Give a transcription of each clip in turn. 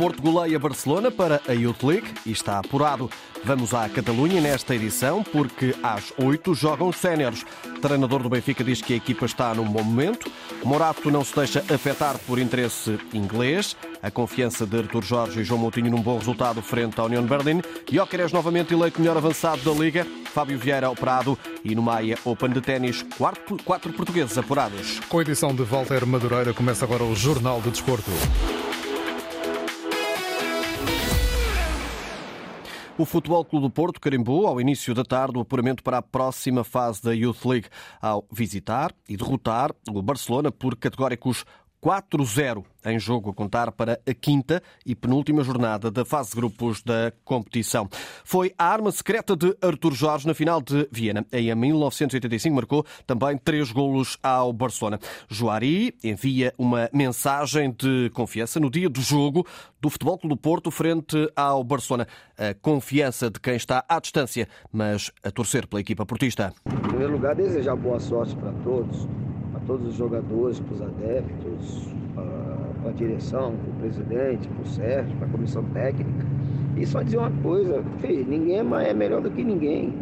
Porto goleia Barcelona para a Youth League e está apurado. Vamos à Catalunha nesta edição porque às 8 jogam os séniores. Treinador do Benfica diz que a equipa está num bom momento. Morato não se deixa afetar por interesse inglês. A confiança de Artur Jorge e João Moutinho num bom resultado frente à União Berlim. Jóqueres novamente eleito melhor avançado da Liga. Fábio Vieira operado e no Maia Open de Ténis, quatro portugueses apurados. Com a edição de Walter Madureira começa agora o Jornal de Desporto. O Futebol Clube do Porto carimbou ao início da tarde o apuramento para a próxima fase da Youth League, ao visitar e derrotar o Barcelona por categóricos 4-0 em jogo a contar para a quinta e penúltima jornada da fase de grupos da competição. Foi a arma secreta de Artur Jorge na final de Viena. Em 1985 marcou também três golos ao Barcelona. Joari envia uma mensagem de confiança no dia do jogo do Futebol Clube do Porto frente ao Barcelona. A confiança de quem está à distância, mas a torcer pela equipa portista. Em primeiro lugar, desejar boa sorte para todos todos os jogadores, para os adeptos, para a direção, para o presidente, para o Sérgio, para a comissão técnica. E só dizer uma coisa, filho, ninguém é melhor do que ninguém.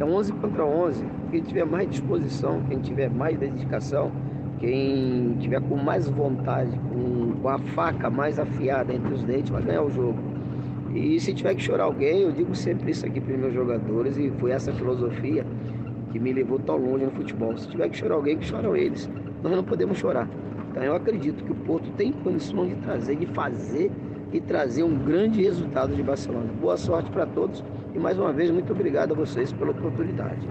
É 11 contra 11. Quem tiver mais disposição, quem tiver mais dedicação, quem tiver com mais vontade, com, com a faca mais afiada entre os dentes, vai ganhar o jogo. E se tiver que chorar alguém, eu digo sempre isso aqui para os meus jogadores, e foi essa filosofia que me levou tão longe no futebol. Se tiver que chorar alguém, que choram eles. Nós não podemos chorar. Então eu acredito que o Porto tem condições de trazer, de fazer e trazer um grande resultado de Barcelona. Boa sorte para todos e mais uma vez muito obrigado a vocês pela oportunidade.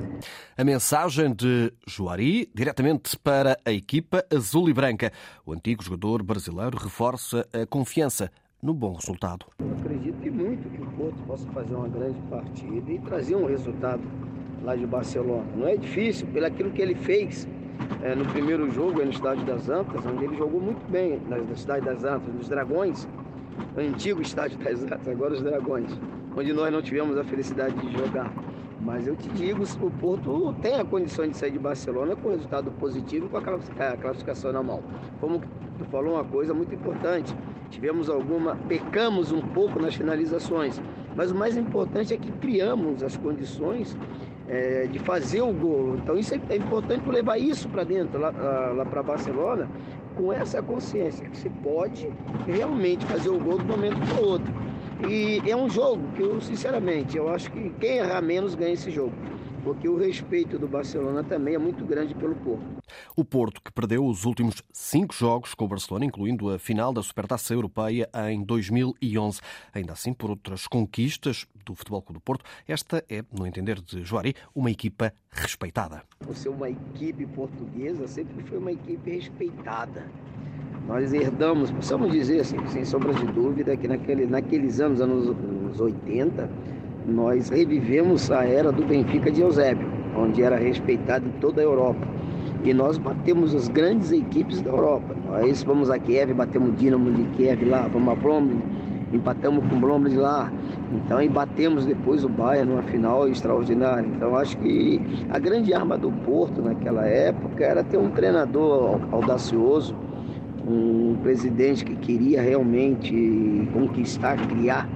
A mensagem de Juari diretamente para a equipa azul e branca. O antigo jogador brasileiro reforça a confiança no bom resultado. Eu acredito muito que o Porto possa fazer uma grande partida e trazer um resultado lá de Barcelona. Não é difícil, pelo aquilo que ele fez é, no primeiro jogo, no Estádio das Antas, onde ele jogou muito bem na, no Estádio das Antas, nos Dragões, antigo Estádio das Antas, agora os Dragões, onde nós não tivemos a felicidade de jogar. Mas eu te digo, o Porto tem a condição de sair de Barcelona com resultado positivo com a classificação na mão. Como tu falou uma coisa muito importante, tivemos alguma, pecamos um pouco nas finalizações, mas o mais importante é que criamos as condições é, de fazer o gol. Então isso é, é importante levar isso para dentro, lá, lá para Barcelona, com essa consciência que se pode realmente fazer o gol do momento para outro. E é um jogo que eu, sinceramente, eu acho que quem errar menos ganha esse jogo porque o respeito do Barcelona também é muito grande pelo Porto. O Porto, que perdeu os últimos cinco jogos com o Barcelona, incluindo a final da Supertaça Europeia em 2011. Ainda assim, por outras conquistas do Futebol Clube do Porto, esta é, no entender de Joari, uma equipa respeitada. Por ser uma equipe portuguesa, sempre foi uma equipe respeitada. Nós herdamos, possamos dizer assim, sem sombra de dúvida, que naquele, naqueles anos, anos 80, nós revivemos a era do Benfica de Eusébio, onde era respeitado em toda a Europa. E nós batemos as grandes equipes da Europa. Nós vamos a Kiev, batemos o Dinamo de Kiev lá, vamos a Bromley, empatamos com o Bromley lá. Então, e batemos depois o Bayern numa final extraordinária. Então, acho que a grande arma do Porto naquela época era ter um treinador audacioso, um presidente que queria realmente conquistar, criar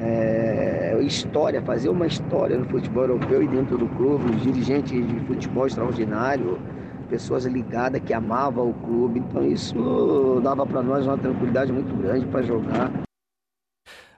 é, história, fazer uma história no futebol europeu e dentro do clube, os dirigentes de futebol extraordinário, pessoas ligadas que amavam o clube. Então isso dava para nós uma tranquilidade muito grande para jogar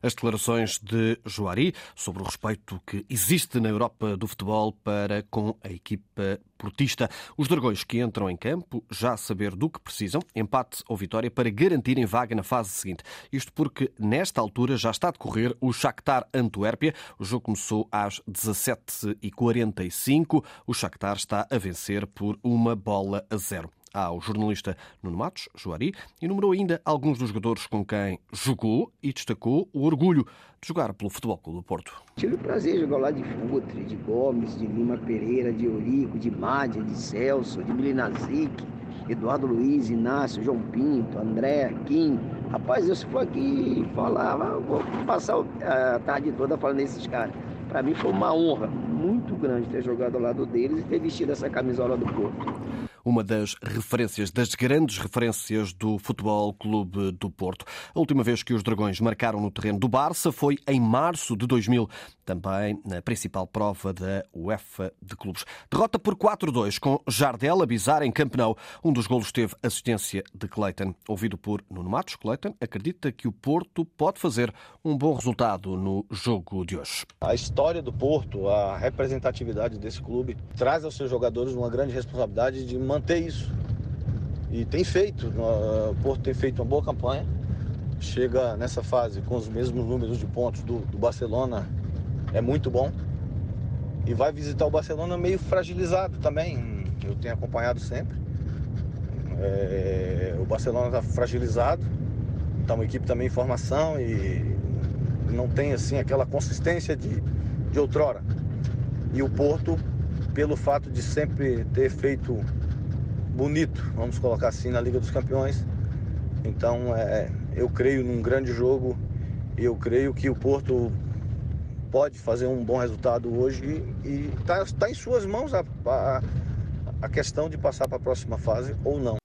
as declarações de Joari sobre o respeito que existe na Europa do futebol para com a equipa portista. Os dragões que entram em campo já saber do que precisam, empate ou vitória para garantirem vaga na fase seguinte. Isto porque nesta altura já está a decorrer o Shakhtar Antuérpia. O jogo começou às 17h45. O Shakhtar está a vencer por uma bola a zero ao jornalista Nuno Matos, Joari, e numerou ainda alguns dos jogadores com quem jogou e destacou o orgulho de jogar pelo Futebol Clube do Porto. Tive o prazer de jogar lá de Futre, de Gomes, de Lima Pereira, de Eurico, de Mádia, de Celso, de Milinazic, Eduardo Luiz, Inácio, João Pinto, André, Kim. Rapaz, eu se for aqui falar, vou passar a tarde toda falando desses caras. Para mim foi uma honra muito grande ter jogado ao lado deles e ter vestido essa camisola do Porto. Uma das referências, das grandes referências do Futebol Clube do Porto. A última vez que os Dragões marcaram no terreno do Barça foi em março de 2000, também na principal prova da UEFA de clubes. Derrota por 4-2 com Jardel a bizar em Campenau. Um dos golos teve assistência de Clayton. Ouvido por Nuno Matos, Clayton acredita que o Porto pode fazer um bom resultado no jogo de hoje. A história do Porto, a representatividade desse clube, traz aos seus jogadores uma grande responsabilidade de manter isso. E tem feito. O Porto tem feito uma boa campanha. Chega nessa fase com os mesmos números de pontos do, do Barcelona. É muito bom. E vai visitar o Barcelona meio fragilizado também. Eu tenho acompanhado sempre. É, o Barcelona está fragilizado. Está uma equipe também em formação e não tem assim aquela consistência de, de outrora. E o Porto, pelo fato de sempre ter feito bonito, vamos colocar assim, na Liga dos Campeões. Então, é, eu creio num grande jogo e eu creio que o Porto pode fazer um bom resultado hoje e está tá em suas mãos a, a, a questão de passar para a próxima fase ou não.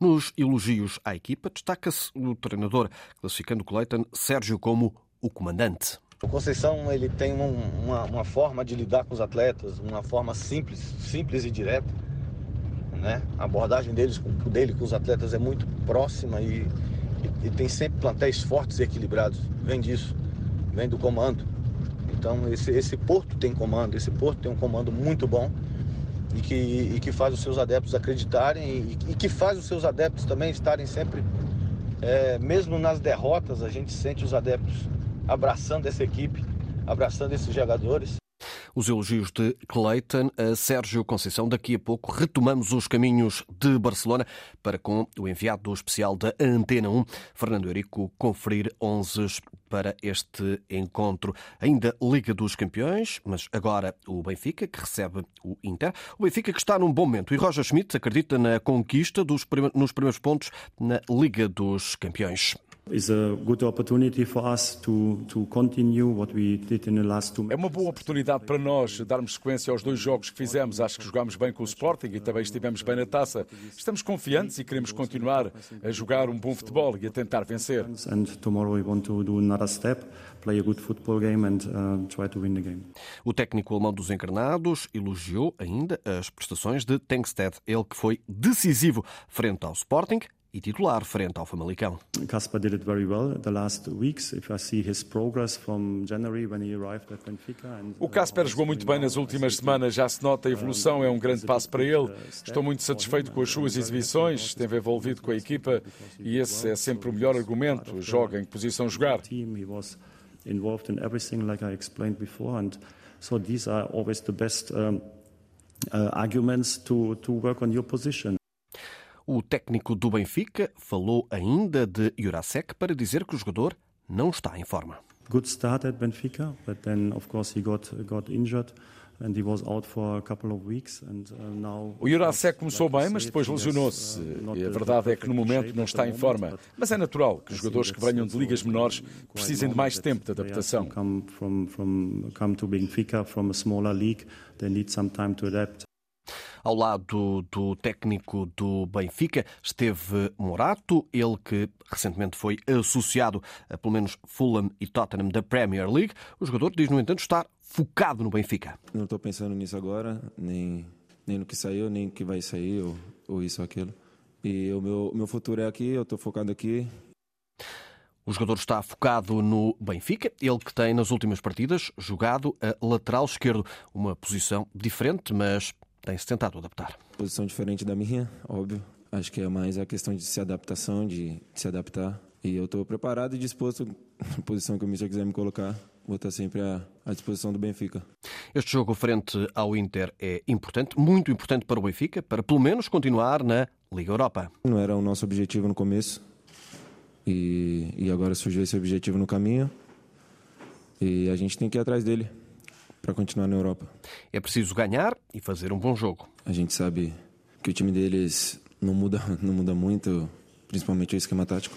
Nos elogios à equipa, destaca-se o treinador, classificando Cleiton Sérgio como o comandante. O Conceição ele tem um, uma, uma, forma de lidar com os atletas, uma forma simples, simples e direta. Né? A abordagem deles, dele com os atletas é muito próxima e, e, e tem sempre plantéis fortes e equilibrados. Vem disso, vem do comando. Então esse, esse Porto tem comando, esse Porto tem um comando muito bom e que, e que faz os seus adeptos acreditarem e, e que faz os seus adeptos também estarem sempre, é, mesmo nas derrotas, a gente sente os adeptos abraçando essa equipe, abraçando esses jogadores. Os elogios de Clayton a Sérgio Conceição. Daqui a pouco retomamos os caminhos de Barcelona para com o enviado especial da Antena 1, Fernando Eurico, conferir 11 para este encontro. Ainda Liga dos Campeões, mas agora o Benfica, que recebe o Inter. O Benfica que está num bom momento e Roger Schmidt acredita na conquista dos, nos primeiros pontos na Liga dos Campeões. É uma boa oportunidade para nós darmos sequência aos dois jogos que fizemos. Acho que jogámos bem com o Sporting e também estivemos bem na taça. Estamos confiantes e queremos continuar a jogar um bom futebol e a tentar vencer. O técnico alemão dos encarnados elogiou ainda as prestações de Tengsted, ele que foi decisivo frente ao Sporting e titular frente ao Famalicão. Casper did it very well the last weeks. If I see his progress from January when he arrived at Benfica. And, o Casper jogou muito bem nas últimas semanas, já se nota a evolução, é um grande passo para ele. Estou muito satisfeito com as suas exibições, esteve envolvido com a equipa e esse é sempre o melhor argumento. Joga em que posição jogar. involved in everything like I explained before and so these are always the best um, uh, arguments to, to work on your position. O técnico do Benfica falou ainda de Jurasek para dizer que o jogador não está em forma. Good start at Benfica, but then of course he got got injured. O Jurasek começou bem, mas depois lesionou-se. Uh, e a verdade é que no momento não está em forma. Mas é natural que os jogadores que venham de ligas menores precisem de mais tempo de adaptação. Ao lado do técnico do Benfica esteve Morato, ele que recentemente foi associado a pelo menos Fulham e Tottenham da Premier League. O jogador diz, no entanto, estar focado no Benfica. Não estou pensando nisso agora, nem, nem no que saiu, nem no que vai sair, ou, ou isso ou aquilo. E o meu, meu futuro é aqui, eu estou focado aqui, o jogador está focado no Benfica, ele que tem nas últimas partidas jogado a lateral esquerdo, uma posição diferente, mas tem-se tentado adaptar. Posição diferente da minha, óbvio. Acho que é mais a questão de se adaptação, de, de se adaptar. E eu estou preparado e disposto, na posição que o Michel quiser me colocar, vou estar sempre à, à, disposição do Benfica. Este jogo frente ao Inter é importante, muito importante para o Benfica, para pelo menos continuar na Liga Europa. Não era o nosso objetivo no começo e, e agora surgiu esse objetivo no caminho e a gente tem que ir atrás dele para continuar na Europa. É preciso ganhar e fazer um bom jogo. A gente sabe que o time deles não muda, não muda muito, principalmente o esquema tático.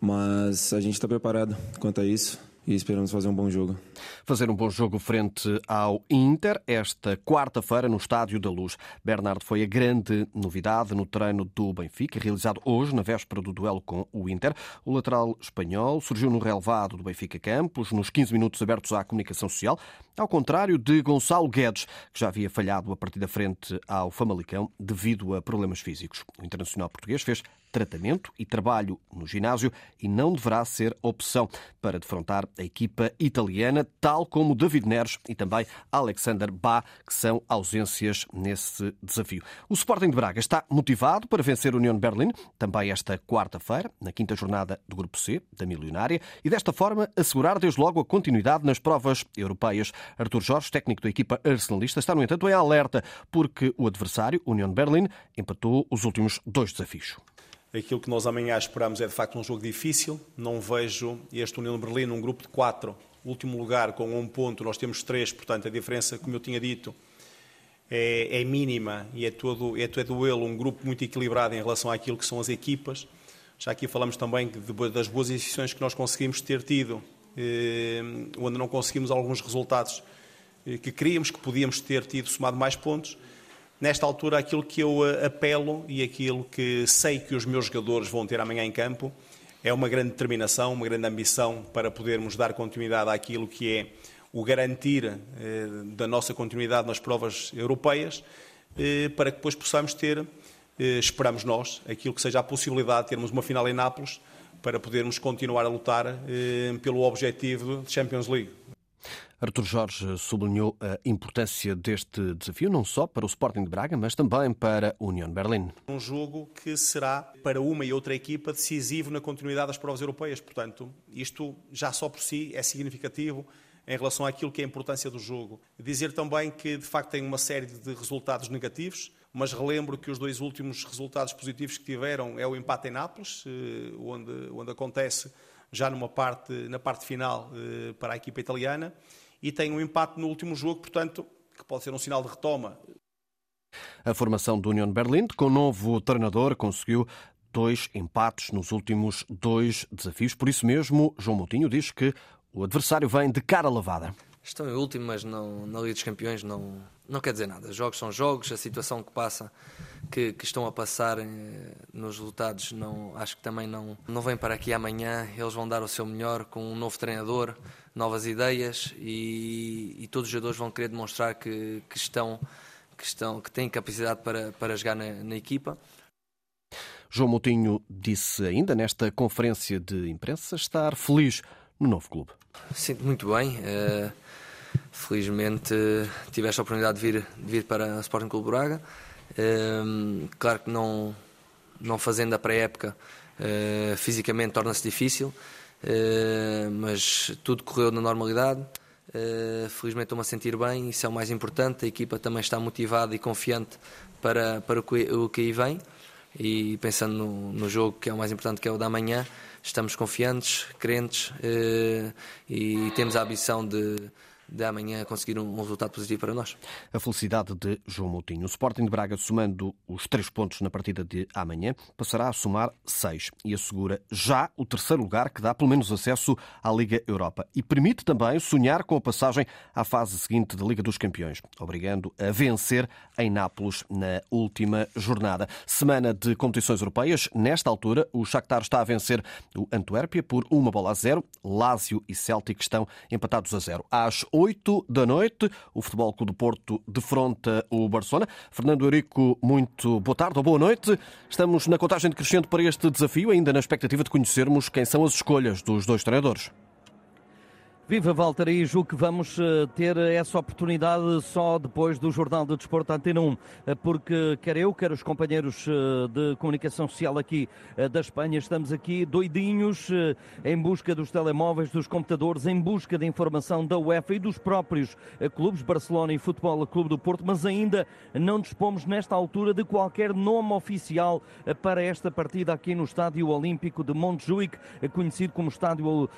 Mas a gente está preparado quanto a isso e esperamos fazer um bom jogo. Fazer um bom jogo frente ao Inter esta quarta-feira no Estádio da Luz. Bernardo foi a grande novidade no treino do Benfica, realizado hoje na véspera do duelo com o Inter. O lateral espanhol surgiu no relevado do Benfica Campos, nos 15 minutos abertos à comunicação social, ao contrário de Gonçalo Guedes, que já havia falhado a partir da frente ao Famalicão devido a problemas físicos. O internacional português fez tratamento e trabalho no ginásio e não deverá ser opção para defrontar a equipa italiana, tal como David Neres e também Alexander Bá, que são ausências nesse desafio. O Sporting de Braga está motivado para vencer o União de Berlim, também esta quarta-feira, na quinta jornada do Grupo C, da Milionária, e desta forma assegurar desde logo a continuidade nas provas europeias. Artur Jorge, técnico da equipa arsenalista, está, no entanto, em alerta, porque o adversário, União de Berlim, empatou os últimos dois desafios. Aquilo que nós amanhã esperamos é de facto um jogo difícil. Não vejo este União de Berlim num grupo de quatro, último lugar com um ponto, nós temos três, portanto a diferença, como eu tinha dito, é, é mínima e é todo, é todo ele um grupo muito equilibrado em relação àquilo que são as equipas. Já aqui falamos também das boas decisões que nós conseguimos ter tido, onde não conseguimos alguns resultados eh, que queríamos, que podíamos ter tido somado mais pontos. Nesta altura, aquilo que eu eh, apelo e aquilo que sei que os meus jogadores vão ter amanhã em campo é uma grande determinação, uma grande ambição para podermos dar continuidade àquilo que é o garantir eh, da nossa continuidade nas provas europeias, eh, para que depois possamos ter, eh, esperamos nós, aquilo que seja a possibilidade de termos uma final em Nápoles, para podermos continuar a lutar eh, pelo objetivo de Champions League. Artur Jorge sublinhou a importância deste desafio, não só para o Sporting de Braga, mas também para a União de Berlim. Um jogo que será para uma e outra equipa decisivo na continuidade das provas europeias. Portanto, isto já só por si é significativo em relação àquilo que é a importância do jogo. Dizer também que, de facto, tem uma série de resultados negativos, mas relembro que os dois últimos resultados positivos que tiveram é o empate em Nápoles, eh, onde, onde acontece já numa parte, na parte final eh, para a equipa italiana, e tem um empate no último jogo, portanto, que pode ser um sinal de retoma. A formação do União de Berlim, com o novo treinador, conseguiu dois empates nos últimos dois desafios. Por isso mesmo, João Moutinho diz que o adversário vem de cara lavada. Estão em último, mas não, na Liga dos Campeões não, não quer dizer nada. Jogos são jogos, a situação que passa, que, que estão a passar eh, nos resultados, não, acho que também não, não vem para aqui amanhã. Eles vão dar o seu melhor com um novo treinador, novas ideias e, e todos os jogadores vão querer demonstrar que, que, estão, que, estão, que têm capacidade para, para jogar na, na equipa. João Moutinho disse ainda nesta conferência de imprensa estar feliz no novo clube. Sinto muito bem. Uh, felizmente tive esta oportunidade de vir, de vir para o Sporting Clube Braga. Uh, claro que não, não fazendo a pré-época uh, fisicamente torna-se difícil, mas tudo correu na normalidade. felizmente estou-me a sentir bem, isso é o mais importante. A equipa também está motivada e confiante para, para o, que, aí vem. E pensando no, no jogo que é o mais importante, que é o da manhã, estamos confiantes, crentes eh, e temos a ambição de de amanhã conseguir um, resultado positivo para nós. A felicidade de João Moutinho. O Sporting de Braga, somando os três pontos na partida de amanhã, passará a somar seis e assegura já o terceiro lugar que dá pelo menos acesso à Liga Europa e permite também sonhar com a passagem à fase seguinte da Liga dos Campeões, obrigando a vencer em Nápoles na última jornada. Semana de competições europeias. Nesta altura, o Shakhtar está a vencer o Antuérpia por uma bola a zero. Lásio e Celtic estão empatados a zero. Às 8 da noite. O Futebol Clube do Porto defronta o Barcelona. Fernando Eurico, muito boa tarde ou boa noite. Estamos na contagem decrescente para este desafio, ainda na expectativa de conhecermos quem são as escolhas dos dois treinadores. Viva Walter, e julgo que vamos eh, ter essa oportunidade só depois do Jornal do Desporto Antena 1, eh, porque quer eu, quer os companheiros eh, de comunicação social aqui da Espanha, estamos aqui doidinhos em busca dos telemóveis, dos computadores, em busca de informação da UEFA e dos próprios clubes, Barcelona e Futebol Clube do Porto, mas ainda não dispomos nesta altura de qualquer nome oficial para esta partida aqui no Estádio Olímpico de Montjuic, conhecido como Estádio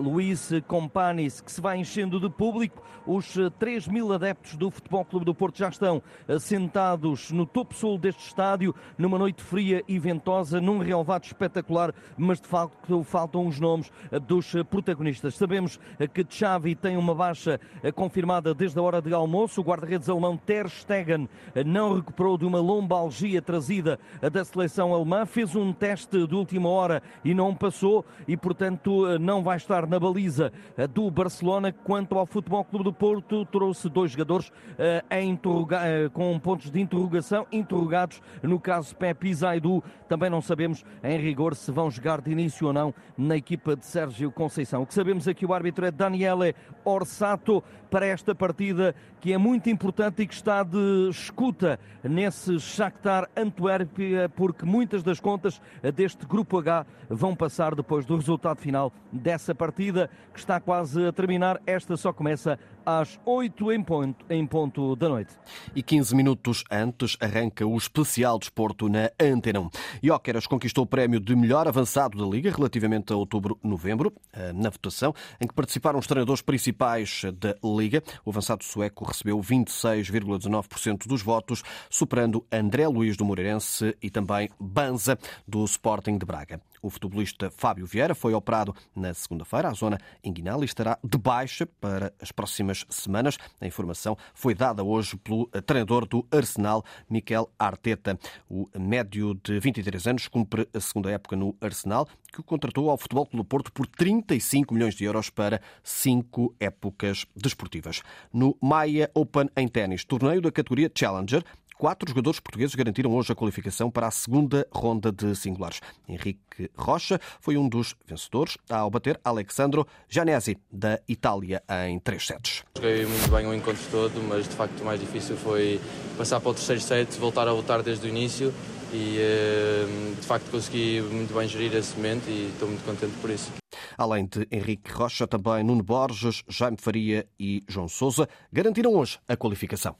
Luís Compar Que se vai enchendo de público. Os 3 eh, mil adeptos do Futebol Clube do Porto já estão sentados no topo sul deste estádio, numa noite fria e ventosa, num relevado espetacular, mas de facto faltam os nomes dos protagonistas. Sabemos que Xavi tem uma baixa confirmada desde a hora de almoço. O guarda-redes alemão Ter Stegen não recuperou de uma lombalgia trazida da seleção alemã, fez um teste de última hora e não passou e, portanto, não vai estar na baliza do Barcelona. Quanto ao Futebol Clube do Porto, trouxe dois jogadores uh, com pontos de interrogação, interrogados, no caso Pepe e Zaidu. Também não sabemos, em rigor, se vão jogar de início ou não na equipa de Sérgio Conceição. O que sabemos é que o árbitro é Daniele Orsato para esta partida que é muito importante e que está de escuta nesse Shakhtar Antuérpia, porque muitas das contas deste Grupo H vão passar depois do resultado final dessa partida que está quase a terminar. Esta só começa às 8 em ponto, em ponto da noite. E 15 minutos antes arranca o especial desporto na Antena 1. Jóqueras conquistou o prémio de melhor avançado da Liga relativamente a outubro-novembro, eh, na votação, em que participaram os treinadores principais da Liga. O avançado sueco recebeu 26,19% dos votos, superando André Luiz do Moreirense e também Banza do Sporting de Braga. O futebolista Fábio Vieira foi operado na segunda-feira. A zona inguinal estará de baixa para as próximas semanas. A informação foi dada hoje pelo treinador do Arsenal, Miquel Arteta. O médio de 23 anos cumpre a segunda época no Arsenal, que o contratou ao Futebol Clube Porto por 35 milhões de euros para cinco épocas desportivas. No Maia Open em ténis, torneio da categoria Challenger, Quatro jogadores portugueses garantiram hoje a qualificação para a segunda ronda de singulares. Henrique Rocha foi um dos vencedores ao bater Alexandro Janesi, da Itália, em três sets. Joguei muito bem o encontro todo, mas de facto o mais difícil foi passar para o terceiro set, voltar a lutar desde o início e eh, de facto consegui muito bem gerir esse momento e estou muito contente por isso. Além de Henrique Rocha, também Nuno Borges, Jaime Faria e João Sousa garantiram hoje a qualificação.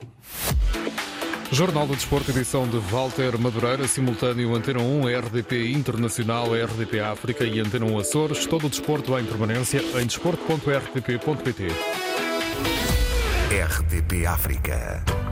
Jornal do Desporto, edição de Walter Madureira, simultâneo Antena 1, RDP Internacional, RDP África e Antena 1 Açores. Todo o desporto em permanência em desporto.rtp.pt. RDP África.